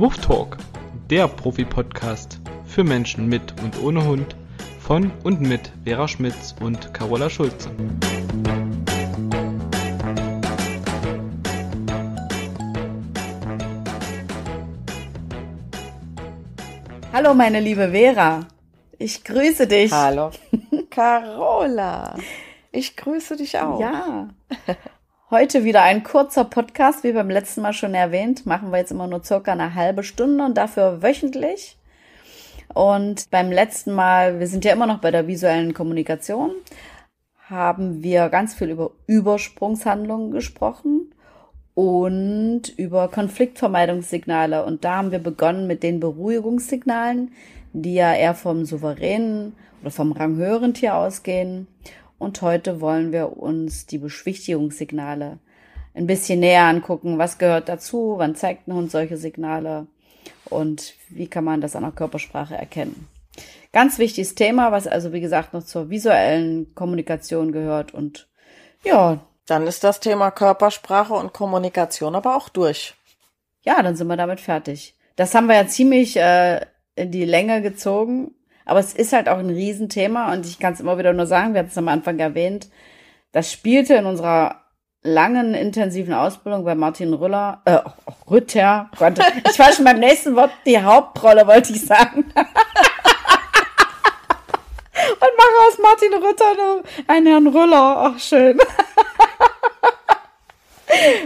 Woof Talk, der Profi-Podcast für Menschen mit und ohne Hund von und mit Vera Schmitz und Carola Schulze. Hallo meine liebe Vera, ich grüße dich. Hallo Carola, ich grüße dich auch. Ja. Heute wieder ein kurzer Podcast, wie beim letzten Mal schon erwähnt. Machen wir jetzt immer nur circa eine halbe Stunde und dafür wöchentlich. Und beim letzten Mal, wir sind ja immer noch bei der visuellen Kommunikation, haben wir ganz viel über Übersprungshandlungen gesprochen und über Konfliktvermeidungssignale. Und da haben wir begonnen mit den Beruhigungssignalen, die ja eher vom souveränen oder vom ranghöheren Tier ausgehen. Und heute wollen wir uns die Beschwichtigungssignale ein bisschen näher angucken. Was gehört dazu? Wann zeigt ein Hund solche Signale? Und wie kann man das an der Körpersprache erkennen? Ganz wichtiges Thema, was also wie gesagt noch zur visuellen Kommunikation gehört. Und ja. Dann ist das Thema Körpersprache und Kommunikation aber auch durch. Ja, dann sind wir damit fertig. Das haben wir ja ziemlich äh, in die Länge gezogen. Aber es ist halt auch ein Riesenthema und ich kann es immer wieder nur sagen, wir hatten es am Anfang erwähnt, das spielte in unserer langen, intensiven Ausbildung bei Martin Rüller, äh, Rütter, Gott, ich war schon beim nächsten Wort, die Hauptrolle wollte ich sagen. und mache aus Martin Rütter einen Herrn Rüller. Ach, schön.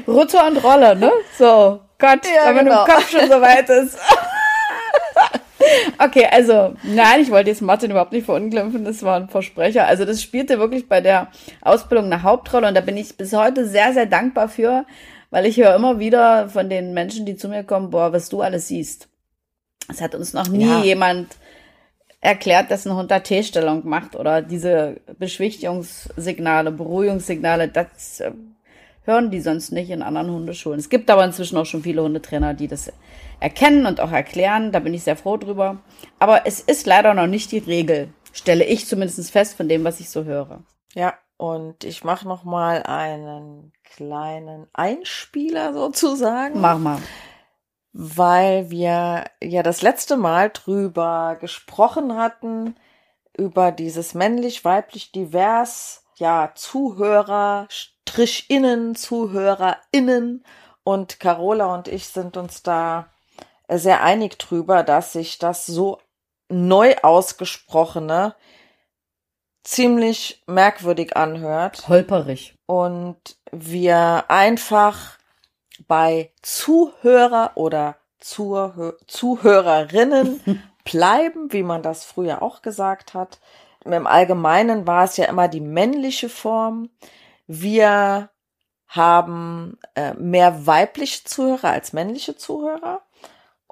Rütter und Rolle, ne? So, Gott, ja, wenn genau. im Kopf schon so weit ist. Okay, also, nein, ich wollte jetzt Martin überhaupt nicht verunglimpfen, das war ein Versprecher. Also, das spielte wirklich bei der Ausbildung eine Hauptrolle und da bin ich bis heute sehr, sehr dankbar für, weil ich höre immer wieder von den Menschen, die zu mir kommen, boah, was du alles siehst. Es hat uns noch nie ja. jemand erklärt, dass ein Hund da T-Stellung macht oder diese Beschwichtigungssignale, Beruhigungssignale, das äh, hören die sonst nicht in anderen Hundeschulen. Es gibt aber inzwischen auch schon viele Hundetrainer, die das erkennen und auch erklären. Da bin ich sehr froh drüber. Aber es ist leider noch nicht die Regel, stelle ich zumindest fest von dem, was ich so höre. Ja, und ich mache noch mal einen kleinen Einspieler sozusagen. Mach mal. Weil wir ja das letzte Mal drüber gesprochen hatten, über dieses männlich, weiblich, divers, ja, Zuhörer, Strich innen, ZuhörerInnen. Und Carola und ich sind uns da sehr einig drüber, dass sich das so neu ausgesprochene ziemlich merkwürdig anhört. Holperig. Und wir einfach bei Zuhörer oder Zuhör Zuhörerinnen bleiben, wie man das früher auch gesagt hat. Im Allgemeinen war es ja immer die männliche Form. Wir haben äh, mehr weibliche Zuhörer als männliche Zuhörer.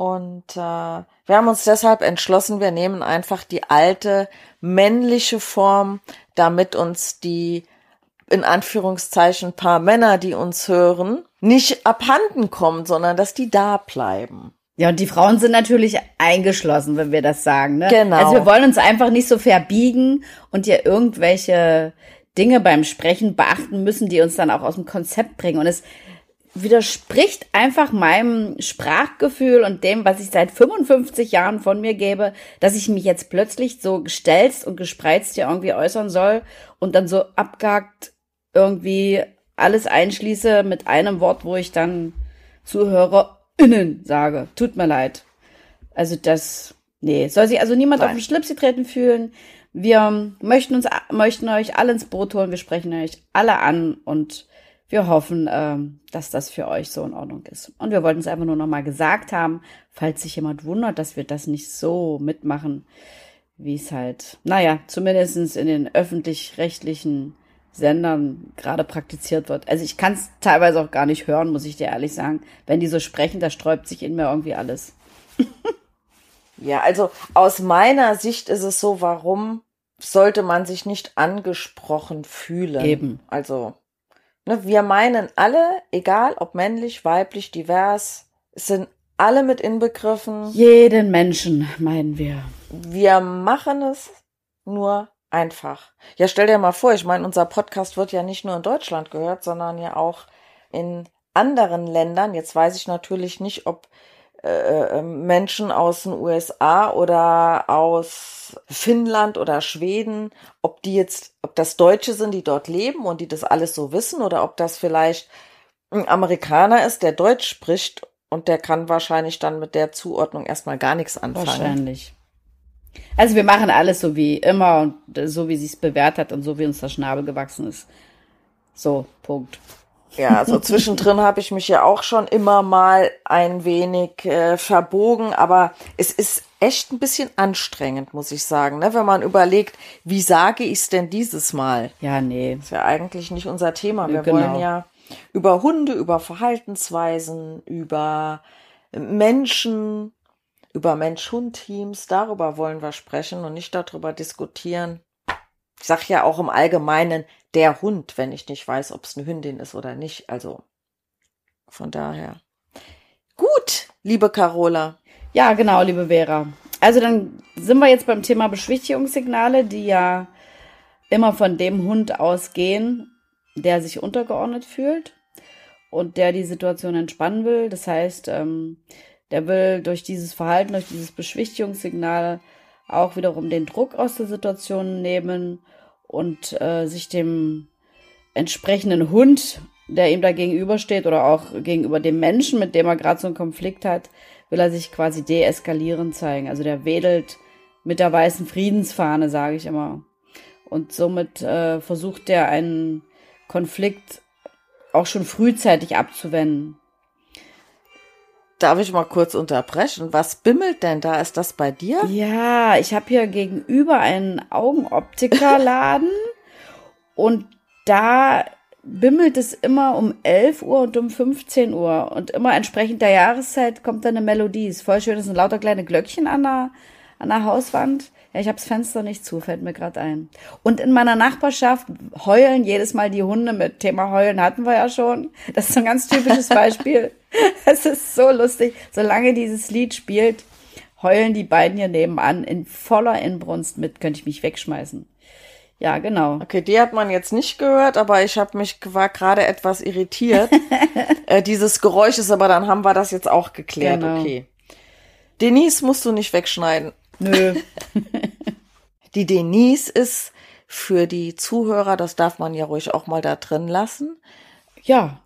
Und äh, wir haben uns deshalb entschlossen, wir nehmen einfach die alte männliche Form, damit uns die in Anführungszeichen paar Männer, die uns hören, nicht abhanden kommen, sondern dass die da bleiben. Ja, und die Frauen sind natürlich eingeschlossen, wenn wir das sagen. Ne? Genau. Also wir wollen uns einfach nicht so verbiegen und ja irgendwelche Dinge beim Sprechen beachten müssen, die uns dann auch aus dem Konzept bringen. Und es widerspricht einfach meinem Sprachgefühl und dem, was ich seit 55 Jahren von mir gebe, dass ich mich jetzt plötzlich so gestelzt und gespreizt hier irgendwie äußern soll und dann so abgehakt irgendwie alles einschließe mit einem Wort, wo ich dann ZuhörerInnen sage. Tut mir leid. Also das, nee, soll sich also niemand Nein. auf den Schlips getreten fühlen. Wir möchten uns, möchten euch alle ins Boot holen. Wir sprechen euch alle an und wir hoffen, ähm, dass das für euch so in Ordnung ist. Und wir wollten es einfach nur nochmal gesagt haben, falls sich jemand wundert, dass wir das nicht so mitmachen, wie es halt, naja, zumindestens in den öffentlich-rechtlichen Sendern gerade praktiziert wird. Also ich kann es teilweise auch gar nicht hören, muss ich dir ehrlich sagen. Wenn die so sprechen, da sträubt sich in mir irgendwie alles. ja, also aus meiner Sicht ist es so, warum sollte man sich nicht angesprochen fühlen? Eben. Also Ne, wir meinen alle, egal ob männlich, weiblich, divers, sind alle mit inbegriffen. Jeden Menschen meinen wir. Wir machen es nur einfach. Ja, stell dir mal vor, ich meine, unser Podcast wird ja nicht nur in Deutschland gehört, sondern ja auch in anderen Ländern. Jetzt weiß ich natürlich nicht, ob äh, äh, Menschen aus den USA oder aus Finnland oder Schweden, ob die jetzt, ob das Deutsche sind, die dort leben und die das alles so wissen oder ob das vielleicht ein Amerikaner ist, der Deutsch spricht und der kann wahrscheinlich dann mit der Zuordnung erstmal gar nichts anfangen. Wahrscheinlich. Also wir machen alles so wie immer und so wie sie es bewährt hat und so wie uns der Schnabel gewachsen ist. So, Punkt. Ja, also zwischendrin habe ich mich ja auch schon immer mal ein wenig äh, verbogen, aber es ist echt ein bisschen anstrengend, muss ich sagen, ne? wenn man überlegt, wie sage ich es denn dieses Mal? Ja, nee. ist ja eigentlich nicht unser Thema. Wir Genau. wollen ja über Hunde, über Verhaltensweisen, über Menschen, über Mensch-Hund-Teams, darüber wollen wir sprechen und nicht darüber diskutieren. Ich sag ja auch im Allgemeinen der Hund, wenn ich nicht weiß, ob es eine Hündin ist oder nicht. Also von daher. Gut, liebe Carola. Ja, genau, liebe Vera. Also dann sind wir jetzt beim Thema Beschwichtigungssignale, die ja immer von dem Hund ausgehen, der sich untergeordnet fühlt und der die Situation entspannen will. Das heißt, ähm, der will durch dieses Verhalten, durch dieses Beschwichtigungssignal auch wiederum den Druck aus der Situation nehmen und äh, sich dem entsprechenden Hund, der ihm da gegenübersteht oder auch gegenüber dem Menschen, mit dem er gerade so einen Konflikt hat, will er sich quasi deeskalierend zeigen. Also der wedelt mit der weißen Friedensfahne, sage ich immer. Und somit äh, versucht er einen Konflikt auch schon frühzeitig abzuwenden. Darf ich mal kurz unterbrechen? Was bimmelt denn da? Ist das bei dir? Ja, ich habe hier gegenüber einen Augenoptikerladen und da bimmelt es immer um 11 Uhr und um 15 Uhr und immer entsprechend der Jahreszeit kommt dann eine Melodie. Ist voll schön, das sind lauter kleine Glöckchen an der, an der Hauswand. Ja, ich habe das Fenster nicht zu, fällt mir gerade ein. Und in meiner Nachbarschaft heulen jedes Mal die Hunde mit. Thema Heulen hatten wir ja schon. Das ist so ein ganz typisches Beispiel. Es ist so lustig. Solange dieses Lied spielt, heulen die beiden hier nebenan in voller Inbrunst mit, könnte ich mich wegschmeißen. Ja, genau. Okay, die hat man jetzt nicht gehört, aber ich habe mich war gerade etwas irritiert. äh, dieses Geräusch ist, aber dann haben wir das jetzt auch geklärt. Genau. Okay. Denise musst du nicht wegschneiden. Nö. Die Denise ist für die Zuhörer, das darf man ja ruhig auch mal da drin lassen, Ja,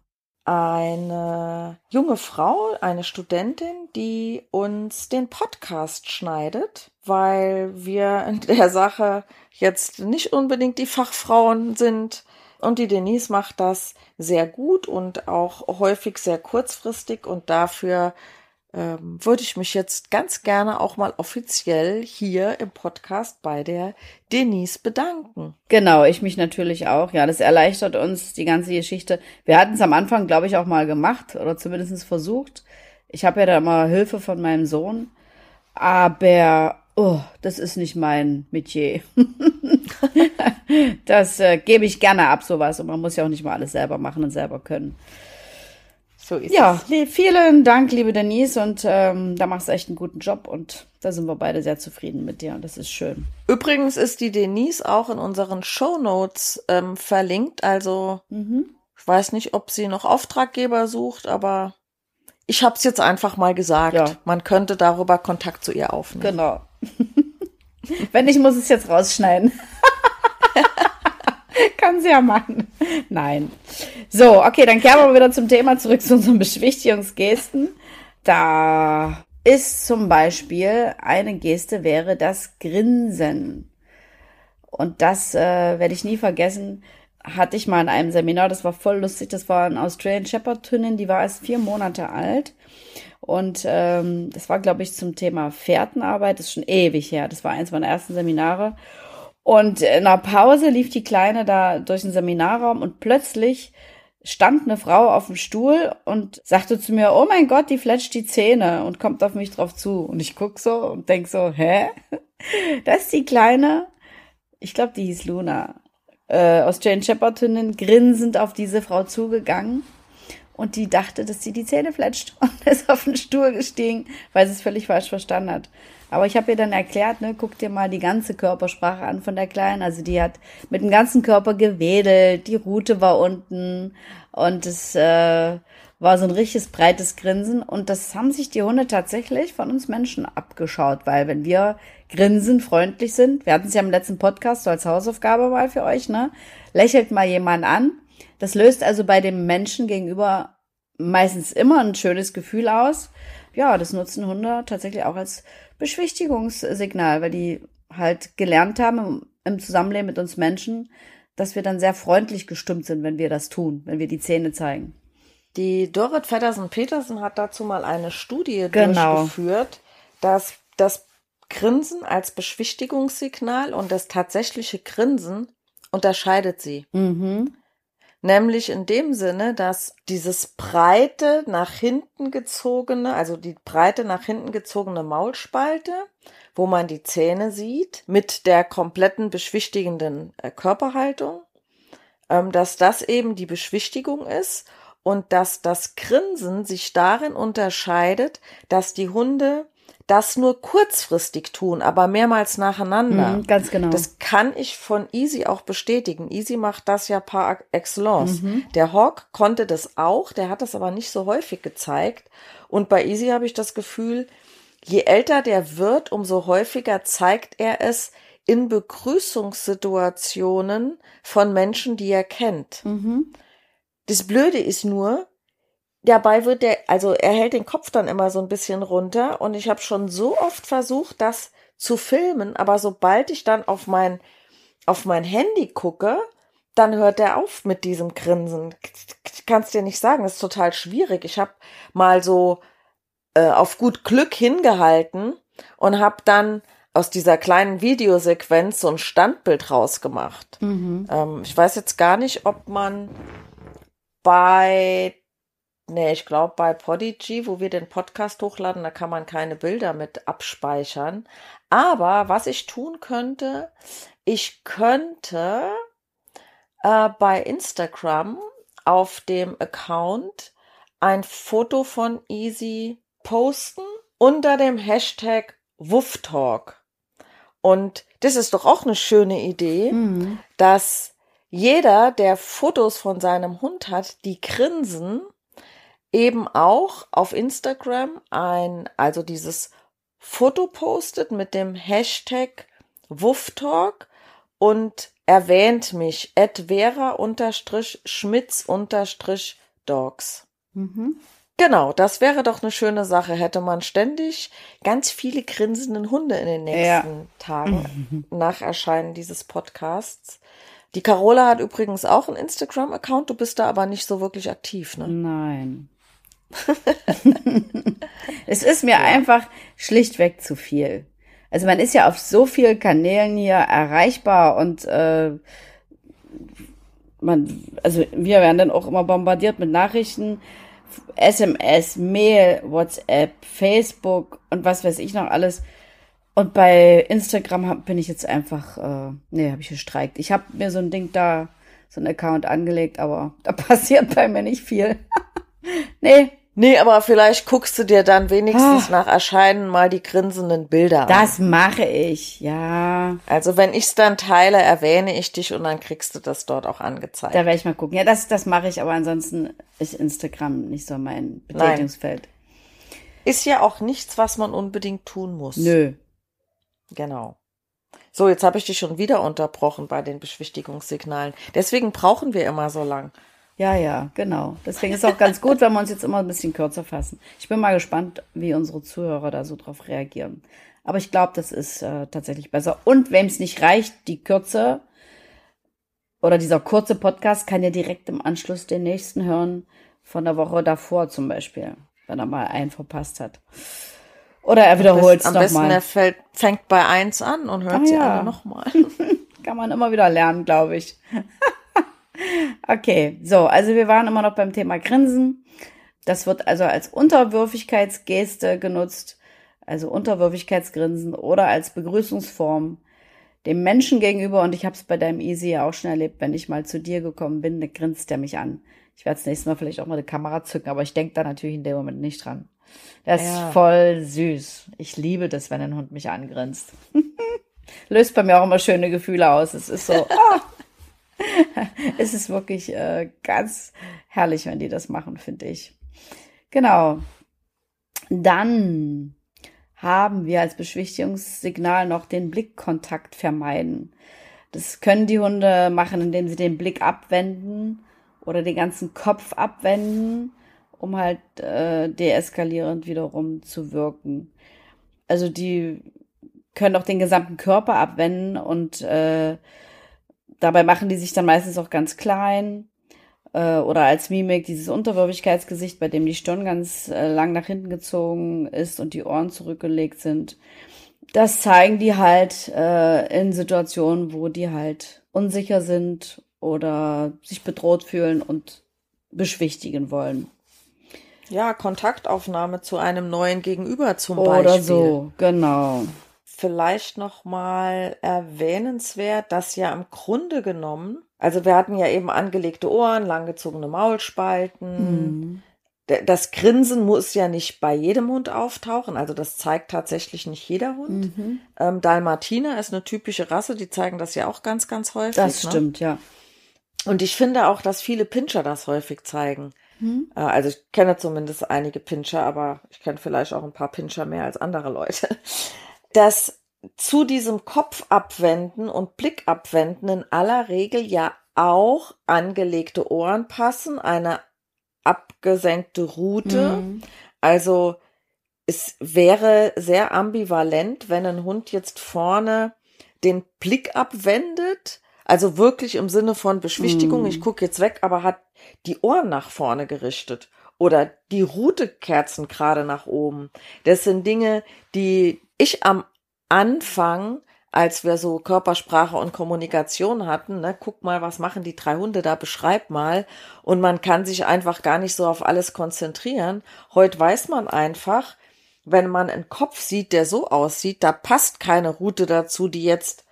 eine junge Frau, eine Studentin, die uns den Podcast schneidet, weil wir in der Sache jetzt nicht unbedingt die Fachfrauen sind. Und die Denise macht das sehr gut und auch häufig sehr kurzfristig und dafür ähm, würde ich mich jetzt ganz gerne auch mal offiziell hier im Podcast bei der Denise bedanken. Genau, ich mich natürlich auch. Ja, das erleichtert uns die ganze Geschichte. Wir hatten es am Anfang, glaube ich, auch mal gemacht oder zumindest versucht. Ich habe ja da immer Hilfe von meinem Sohn, aber oh, das ist nicht mein Metier. das äh, gebe ich gerne ab, sowas. Und man muss ja auch nicht mal alles selber machen und selber können. So ist Ja, es. li- vielen Dank, liebe Denise. Und ähm, da machst du echt einen guten Job. Und da sind wir beide sehr zufrieden mit dir. Und das ist schön. Übrigens ist die Denise auch in unseren Shownotes ähm, verlinkt. Also ich weiß nicht, ob sie noch Auftraggeber sucht, aber ich habe es jetzt einfach mal gesagt. Ja. Man könnte darüber Kontakt zu ihr aufnehmen. Genau. Wenn nicht, muss ich es jetzt rausschneiden. Kann sie ja machen. Nein. So, okay, dann kehren wir wieder zum Thema zurück zu unseren Beschwichtigungsgesten. Da ist zum Beispiel eine Geste wäre das Grinsen. Und das äh, werde ich nie vergessen. Hatte ich mal in einem Seminar, das war voll lustig. Das war ein Australian Shepherd Hündin, die war erst vier Monate alt. Und ähm, das war, glaube ich, zum Thema Fährtenarbeit. Das ist schon ewig her. Das war eins meiner ersten Seminare. Und in einer Pause lief die Kleine da durch den Seminarraum und plötzlich stand eine Frau auf dem Stuhl und sagte zu mir, oh mein Gott, die fletscht die Zähne und kommt auf mich drauf zu. Und ich guck so und denk so, hä? Das ist die Kleine, ich glaube, die hieß Luna, äh, aus Jane Shepherd Hündin, grinsend auf diese Frau zugegangen und die dachte, dass sie die Zähne fletscht und ist auf den Stuhl gestiegen, weil sie es völlig falsch verstanden hat. Aber ich habe ihr dann erklärt, ne, guck dir mal die ganze Körpersprache an von der Kleinen. Also die hat mit dem ganzen Körper gewedelt, die Rute war unten und es äh, war so ein richtiges breites Grinsen. Und das haben sich die Hunde tatsächlich von uns Menschen abgeschaut, weil wenn wir grinsen, freundlich sind, wir hatten es ja im letzten Podcast so als Hausaufgabe mal für euch, ne, lächelt mal jemand an. Das löst also bei dem Menschen gegenüber meistens immer ein schönes Gefühl aus. Ja, das nutzen Hunde tatsächlich auch als Beschwichtigungssignal, weil die halt gelernt haben im, Zusammenleben mit uns Menschen, dass wir dann sehr freundlich gestimmt sind, wenn wir das tun, wenn wir die Zähne zeigen. Die Dorit Feddersen-Petersen hat dazu mal eine Studie genau. durchgeführt, dass das Grinsen als Beschwichtigungssignal und das tatsächliche Grinsen unterscheidet sie. Mhm. Nämlich in dem Sinne, dass dieses breite nach hinten gezogene, also die breite nach hinten gezogene Maulspalte, wo man die Zähne sieht, mit der kompletten beschwichtigenden äh, Körperhaltung, ähm, dass das eben die Beschwichtigung ist und dass das Grinsen sich darin unterscheidet, dass die Hunde das nur kurzfristig tun, aber mehrmals nacheinander. Mhm, ganz genau. Das kann ich von Easy auch bestätigen. Easy macht das ja par excellence. Mhm. Der Hawk konnte das auch, der hat das aber nicht so häufig gezeigt. Und bei Easy habe ich das Gefühl, je älter der wird, umso häufiger zeigt er es in Begrüßungssituationen von Menschen, die er kennt. Mhm. Das Blöde ist nur, dabei wird der, also er hält den Kopf dann immer so ein bisschen runter und ich habe schon so oft versucht, das zu filmen, aber sobald ich dann auf mein auf mein Handy gucke, dann hört er auf mit diesem Grinsen. Kannst dir nicht sagen, das ist total schwierig. Ich habe mal so äh, auf gut Glück hingehalten und habe dann aus dieser kleinen Videosequenz so ein Standbild rausgemacht. Mhm. Ähm, ich weiß jetzt gar nicht, ob man bei Nee, ich glaube bei Podigy, wo wir den Podcast hochladen, da kann man keine Bilder mit abspeichern. Aber was ich tun könnte, ich könnte äh, bei Instagram auf dem Account ein Foto von Easy posten unter dem Hashtag WuffTalk. Und das ist doch auch eine schöne Idee, mhm. dass jeder, der Fotos von seinem Hund hat, die grinsen, eben auch auf Instagram ein, also dieses Foto postet mit dem Hashtag WuffTalk und erwähnt mich at vera-schmitz-dogs. Mhm. Genau, das wäre doch eine schöne Sache. Hätte man ständig ganz viele grinsenden Hunde in den nächsten ja. Tagen mhm. nach Erscheinen dieses Podcasts. Die Carola hat übrigens auch einen Instagram-Account, du bist da aber nicht so wirklich aktiv, ne? Nein. es ist mir ja. einfach schlichtweg zu viel. Also man ist ja auf so vielen Kanälen hier erreichbar und äh, man, also wir werden dann auch immer bombardiert mit Nachrichten, SMS, Mail, WhatsApp, Facebook und was weiß ich noch alles. Und bei Instagram hab, bin ich jetzt einfach, äh, nee, habe ich gestreikt. Ich habe mir so ein Ding da, so ein Account angelegt, aber da passiert bei mir nicht viel. nee, Nee, aber vielleicht guckst du dir dann wenigstens oh. nach Erscheinen mal die grinsenden Bilder an. Das mache ich, ja. Also wenn ich's dann teile, erwähne ich dich und dann kriegst du das dort auch angezeigt. Da werde ich mal gucken. Ja, das, das mache ich, aber ansonsten ist Instagram nicht so mein Betätigungsfeld. Nein. Ist ja auch nichts, was man unbedingt tun muss. Nö. Genau. So, jetzt habe ich dich schon wieder unterbrochen bei den Beschwichtigungssignalen. Deswegen brauchen wir immer so lang. Ja, ja, genau. Deswegen ist es auch ganz gut, wenn wir uns jetzt immer ein bisschen kürzer fassen. Ich bin mal gespannt, wie unsere Zuhörer da so drauf reagieren. Aber ich glaube, das ist äh, tatsächlich besser. Und wem es nicht reicht, die Kürze oder dieser kurze Podcast kann ja direkt im Anschluss den nächsten hören von der Woche davor zum Beispiel, wenn er mal einen verpasst hat. Oder er wiederholt es nochmal. Am besten mal. er fällt, fängt bei eins an und hört ah, sie ja. alle nochmal. kann man immer wieder lernen, glaube ich. Okay, so, also wir waren immer noch beim Thema Grinsen. Das wird also als Unterwürfigkeitsgeste genutzt, also Unterwürfigkeitsgrinsen oder als Begrüßungsform dem Menschen gegenüber. Und ich habe es bei deinem Easy ja auch schon erlebt, wenn ich mal zu dir gekommen bin, dann grinst er mich an. Ich werde das nächste Mal vielleicht auch mal eine Kamera zücken, aber ich denke da natürlich in dem Moment nicht dran. Der ist Ja. voll süß. Ich liebe das, wenn ein Hund mich angrinst. Löst bei mir auch immer schöne Gefühle aus. Es ist so, ah. es ist wirklich äh, ganz herrlich, wenn die das machen, finde ich. Genau. Dann haben wir als Beschwichtigungssignal noch den Blickkontakt vermeiden. Das können die Hunde machen, indem sie den Blick abwenden oder den ganzen Kopf abwenden, um halt äh, deeskalierend wiederum zu wirken. Also die können auch den gesamten Körper abwenden und äh, dabei machen die sich dann meistens auch ganz klein äh, oder als Mimik dieses Unterwürfigkeitsgesicht, bei dem die Stirn ganz äh, lang nach hinten gezogen ist und die Ohren zurückgelegt sind. Das zeigen die halt äh, in Situationen, wo die halt unsicher sind oder sich bedroht fühlen und beschwichtigen wollen. Ja, Kontaktaufnahme zu einem neuen Gegenüber zum Beispiel. Oder so, genau. Vielleicht noch mal erwähnenswert, dass ja im Grunde genommen, also wir hatten ja eben angelegte Ohren, langgezogene Maulspalten. Mhm. Das Grinsen muss ja nicht bei jedem Hund auftauchen, also das zeigt tatsächlich nicht jeder Hund. Mhm. Ähm, Dalmatiner ist eine typische Rasse, die zeigen das ja auch ganz, ganz häufig. Das ne? stimmt, ja. Und ich finde auch, dass viele Pinscher das häufig zeigen. Mhm. Äh, Also ich kenne zumindest einige Pinscher, aber ich kenne vielleicht auch ein paar Pinscher mehr als andere Leute. Dass zu diesem Kopf abwenden und Blick abwenden in aller Regel ja auch angelegte Ohren passen, eine abgesenkte Rute. Mhm. Also es wäre sehr ambivalent, wenn ein Hund jetzt vorne den Blick abwendet, also wirklich im Sinne von Beschwichtigung, Mm. ich gucke jetzt weg, aber hat die Ohren nach vorne gerichtet oder die Rute kerzen gerade nach oben. Das sind Dinge, die ich am Anfang, als wir so Körpersprache und Kommunikation hatten, ne, guck mal, was machen die drei Hunde da, beschreib mal. Und man kann sich einfach gar nicht so auf alles konzentrieren. Heute weiß man einfach, wenn man einen Kopf sieht, der so aussieht, da passt keine Route dazu, die jetzt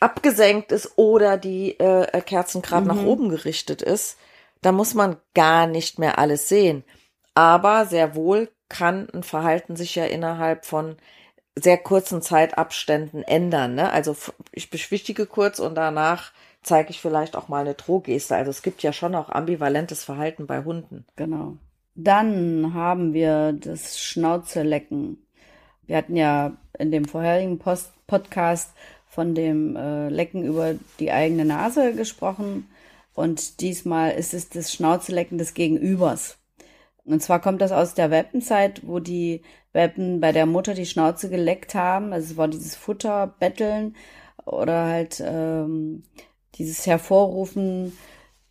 abgesenkt ist oder die äh, Kerzen gerade nach oben gerichtet ist. Da muss man gar nicht mehr alles sehen. Aber sehr wohl kann ein Verhalten sich ja innerhalb von sehr kurzen Zeitabständen ändern. Ne? Also ich beschwichtige kurz und danach zeige ich vielleicht auch mal eine Drohgeste. Also es gibt ja schon auch ambivalentes Verhalten bei Hunden. Genau. Dann haben wir das Schnauzelecken. Wir hatten ja in dem vorherigen Post Podcast von dem äh, Lecken über die eigene Nase gesprochen. Und diesmal ist es das Schnauzelecken des Gegenübers. Und zwar kommt das aus der Welpenzeit, wo die Welpen bei der Mutter die Schnauze geleckt haben. Also es war dieses Futterbetteln oder halt ähm, dieses Hervorrufen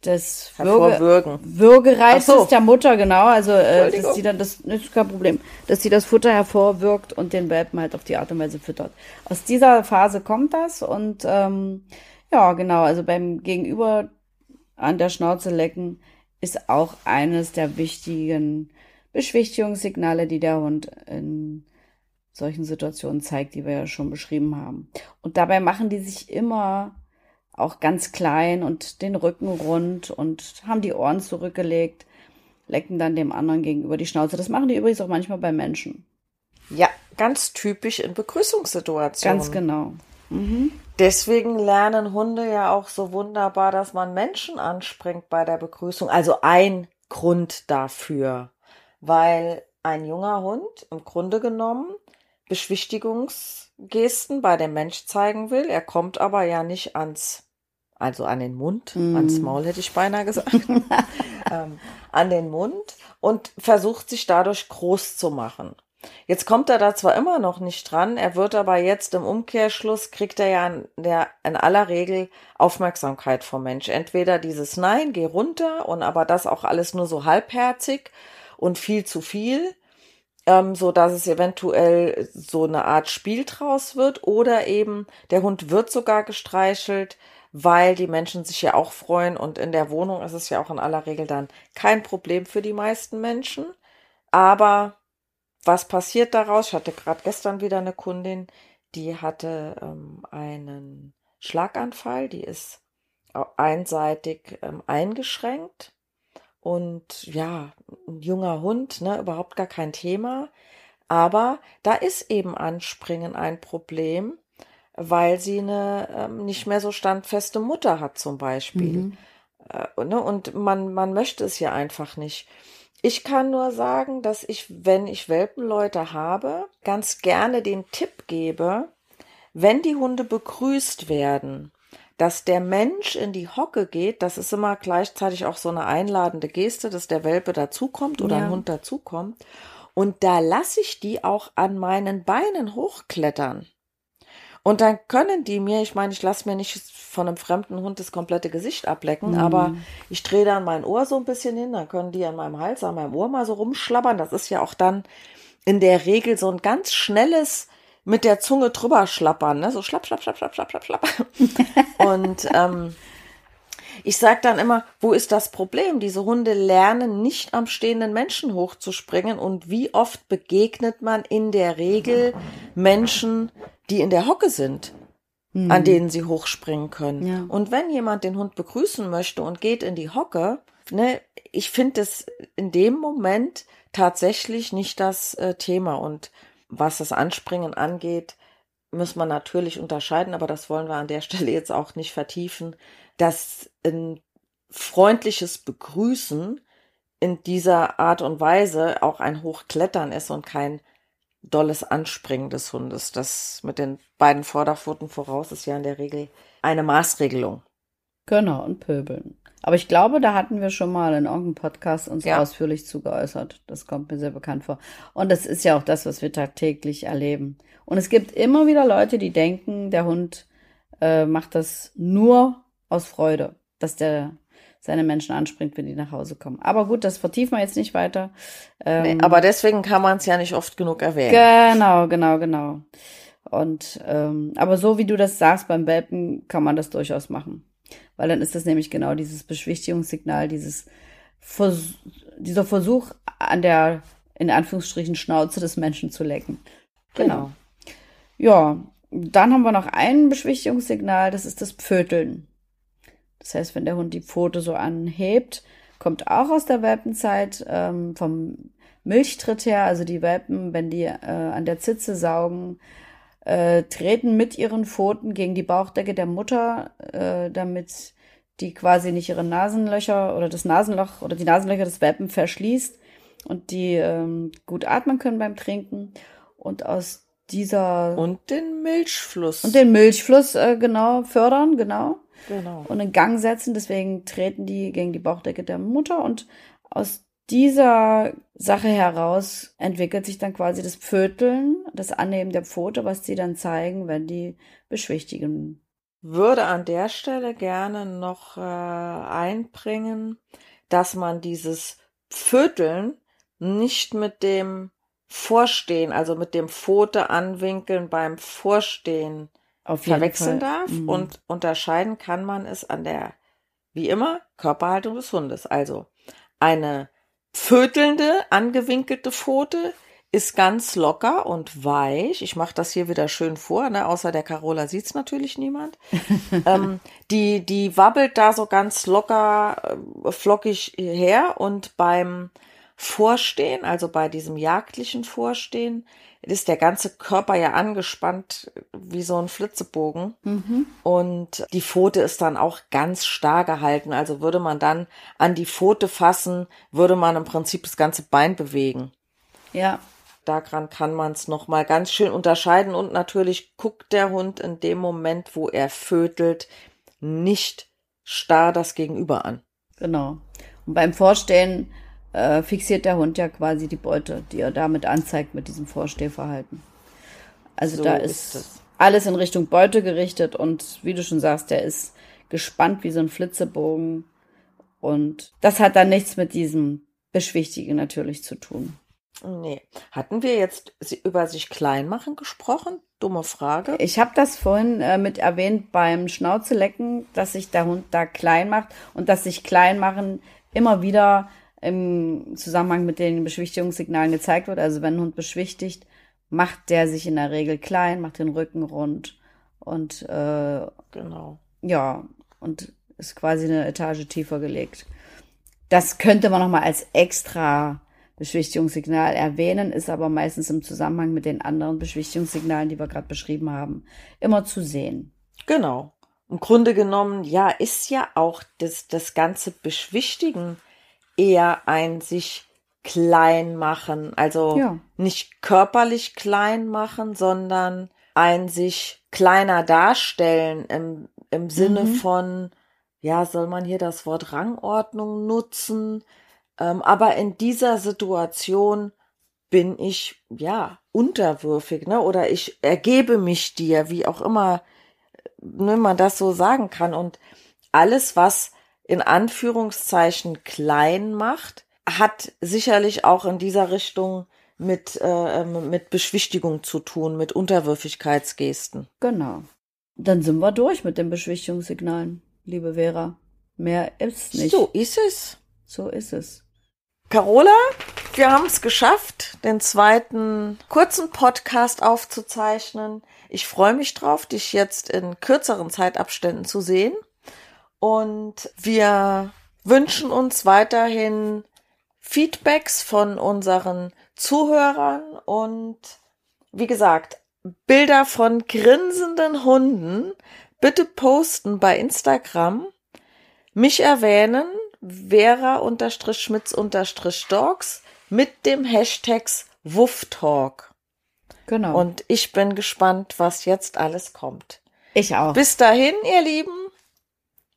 des Würge. Würgereizes so. der Mutter, genau. Also, äh, dass sie dann, das, das ist kein Problem, dass sie das Futter hervorwirkt und den Welpen halt auf die Art und Weise füttert. Aus dieser Phase kommt das und ähm, ja, genau, also beim Gegenüber an der Schnauze lecken ist auch eines der wichtigen Beschwichtigungssignale, die der Hund in solchen Situationen zeigt, die wir ja schon beschrieben haben. Und dabei machen die sich immer auch ganz klein und den Rücken rund und haben die Ohren zurückgelegt, lecken dann dem anderen gegenüber die Schnauze. Das machen die übrigens auch manchmal bei Menschen. Ja, ganz typisch in Begrüßungssituationen. Ganz genau. Deswegen lernen Hunde ja auch so wunderbar, dass man Menschen anspringt bei der Begrüßung. Also ein Grund dafür, weil ein junger Hund im Grunde genommen Beschwichtigungsgesten bei dem Mensch zeigen will. Er kommt aber ja nicht ans, also an den Mund, ans Maul hätte ich beinahe gesagt, ähm, an den Mund und versucht sich dadurch groß zu machen. Jetzt kommt er da zwar immer noch nicht dran, er wird aber jetzt im Umkehrschluss, kriegt er ja in, der, in aller Regel Aufmerksamkeit vom Mensch. Entweder dieses Nein, geh runter und aber das auch alles nur so halbherzig und viel zu viel, ähm, so dass es eventuell so eine Art Spiel draus wird oder eben der Hund wird sogar gestreichelt, weil die Menschen sich ja auch freuen und in der Wohnung ist es ja auch in aller Regel dann kein Problem für die meisten Menschen. Aber was passiert daraus? Ich hatte gerade gestern wieder eine Kundin, die hatte ähm, einen Schlaganfall, die ist einseitig ähm, eingeschränkt und ja, ein junger Hund, ne, überhaupt gar kein Thema. Aber da ist eben Anspringen ein Problem, weil sie eine ähm, nicht mehr so standfeste Mutter hat zum Beispiel. Mhm. Äh, ne, und man, man möchte es ja einfach nicht. Ich kann nur sagen, dass ich, wenn ich Welpenleute habe, ganz gerne den Tipp gebe, wenn die Hunde begrüßt werden, dass der Mensch in die Hocke geht, das ist immer gleichzeitig auch so eine einladende Geste, dass der Welpe dazukommt oder ja. ein Hund dazukommt. Und da lasse ich die auch an meinen Beinen hochklettern. Und dann können die mir, ich meine, ich lasse mir nicht von einem fremden Hund das komplette Gesicht ablecken, mhm. aber ich drehe dann mein Ohr so ein bisschen hin, dann können die an meinem Hals, an meinem Ohr mal so rumschlabbern. Das ist ja auch dann in der Regel so ein ganz schnelles mit der Zunge drüber schlappern, ne? so schlapp, schlapp, schlapp, schlapp, schlapp, schlapp, schlapp. Und ähm, ich sage dann immer, wo ist das Problem? Diese Hunde lernen nicht am stehenden Menschen hochzuspringen und wie oft begegnet man in der Regel Menschen, die in der Hocke sind, mhm. an denen sie hochspringen können. Ja. Und wenn jemand den Hund begrüßen möchte und geht in die Hocke, ne, ich finde es in dem Moment tatsächlich nicht das äh, Thema und was das Anspringen angeht, muss man natürlich unterscheiden, aber das wollen wir an der Stelle jetzt auch nicht vertiefen, dass ein freundliches Begrüßen in dieser Art und Weise auch ein Hochklettern ist und kein dolles Anspringen des Hundes. Das mit den beiden Vorderpfoten voraus ist ja in der Regel eine Maßregelung. Genau, und Pöbeln. Aber ich glaube, da hatten wir schon mal in irgendeinem Podcast uns ja. ausführlich zugeäußert. Das kommt mir sehr bekannt vor. Und das ist ja auch das, was wir tagtäglich erleben. Und es gibt immer wieder Leute, die denken, der Hund äh, macht das nur aus Freude, dass der seine Menschen anspringt, wenn die nach Hause kommen. Aber gut, das vertiefen wir jetzt nicht weiter. Ähm, nee, aber deswegen kann man es ja nicht oft genug erwähnen. Genau, genau, genau. Und ähm, aber so wie du das sagst beim Welpen, kann man das durchaus machen weil dann ist das nämlich genau dieses Beschwichtigungssignal, dieses Vers dieser Versuch an der in Anführungsstrichen Schnauze des Menschen zu lecken. Genau. Ja, dann haben wir noch ein Beschwichtigungssignal, das ist das Pföteln. Das heißt, wenn der Hund die Pfote so anhebt, kommt auch aus der Welpenzeit ähm, vom Milchtritt her, also die Welpen, wenn die äh, an der Zitze saugen, äh, treten mit ihren Pfoten gegen die Bauchdecke der Mutter, äh, damit die quasi nicht ihre Nasenlöcher oder das Nasenloch oder die Nasenlöcher des Welpen verschließt und die ähm, gut atmen können beim Trinken. Und aus dieser. Und den Milchfluss. Und den Milchfluss, äh, genau, fördern, genau. Genau. Und in Gang setzen. Deswegen treten die gegen die Bauchdecke der Mutter. Und aus dieser Sache heraus entwickelt sich dann quasi das Pföteln, das Annehmen der Pfote, was sie dann zeigen, wenn die beschwichtigen. Würde an der Stelle gerne noch äh, einbringen, dass man dieses Pföteln nicht mit dem Vorstehen, also mit dem Pfote anwinkeln beim Vorstehen verwechseln Fall. darf mhm. und unterscheiden kann man es an der, wie immer, Körperhaltung des Hundes. Also eine Vötelnde, angewinkelte Pfote ist ganz locker und weich. Ich mache das hier wieder schön vor, ne? außer der Carola sieht's natürlich niemand. ähm, die, die wabbelt da so ganz locker, äh, flockig her und beim Vorstehen, also bei diesem jagdlichen Vorstehen, ist der ganze Körper ja angespannt wie so ein Flitzebogen. Mhm. Und die Pfote ist dann auch ganz starr gehalten. Also würde man dann an die Pfote fassen, würde man im Prinzip das ganze Bein bewegen. Ja. Daran kann man es nochmal ganz schön unterscheiden. Und natürlich guckt der Hund in dem Moment, wo er fötelt, nicht starr das Gegenüber an. Genau. Und beim Vorstehen äh, fixiert der Hund ja quasi die Beute, die er damit anzeigt mit diesem Vorstehverhalten. Also so da ist, ist alles in Richtung Beute gerichtet und wie du schon sagst, der ist gespannt wie so ein Flitzebogen. Und das hat dann nichts mit diesem Beschwichtigen natürlich zu tun. Nee. Hatten wir jetzt über sich klein machen gesprochen? Dumme Frage. Ich habe das vorhin äh, mit erwähnt beim Schnauzelecken, dass sich der Hund da klein macht und dass sich klein machen immer wieder im Zusammenhang mit den Beschwichtigungssignalen gezeigt wird. Also wenn ein Hund beschwichtigt, macht der sich in der Regel klein, macht den Rücken rund und äh, genau. Ja, und ist quasi eine Etage tiefer gelegt. Das könnte man nochmal als extra Beschwichtigungssignal erwähnen, ist aber meistens im Zusammenhang mit den anderen Beschwichtigungssignalen, die wir gerade beschrieben haben, immer zu sehen. Genau. Im Grunde genommen, ja, ist ja auch das, das ganze Beschwichtigen eher ein sich klein machen. Also Ja. nicht körperlich klein machen, sondern ein sich kleiner darstellen im, im Sinne Mhm. von, ja, soll man hier das Wort Rangordnung nutzen? Ähm, aber in dieser Situation bin ich, ja, unterwürfig, ne? Oder ich ergebe mich dir, wie auch immer ne, man das so sagen kann. Und alles, was in Anführungszeichen klein macht, hat sicherlich auch in dieser Richtung mit, äh, ähm, mit Beschwichtigung zu tun, mit Unterwürfigkeitsgesten. Genau. Dann sind wir durch mit den Beschwichtigungssignalen, liebe Vera. Mehr ist nicht. So ist es. so ist es. Carola, wir haben es geschafft, den zweiten kurzen Podcast aufzuzeichnen. Ich freue mich drauf, dich jetzt in kürzeren Zeitabständen zu sehen. Und wir wünschen uns weiterhin Feedbacks von unseren Zuhörern und wie gesagt, Bilder von grinsenden Hunden bitte posten bei Instagram, mich erwähnen, Vera-Schmitz-Dogs mit dem Hashtags Wufftalk. Genau. Und ich bin gespannt, was jetzt alles kommt. ich auch. Bis dahin, ihr Lieben,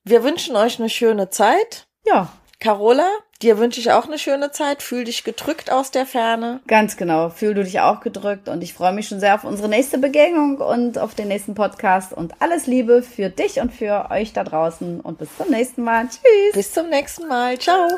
wir wünschen euch eine schöne Zeit. ja, Carola, dir wünsche ich auch eine schöne Zeit. Fühl dich gedrückt aus der Ferne. ganz genau. Fühl du dich auch gedrückt und ich freue mich schon sehr auf unsere nächste Begegnung und auf den nächsten Podcast und alles Liebe für dich und für euch da draußen und bis zum nächsten Mal. Tschüss. Bis zum nächsten Mal. Ciao.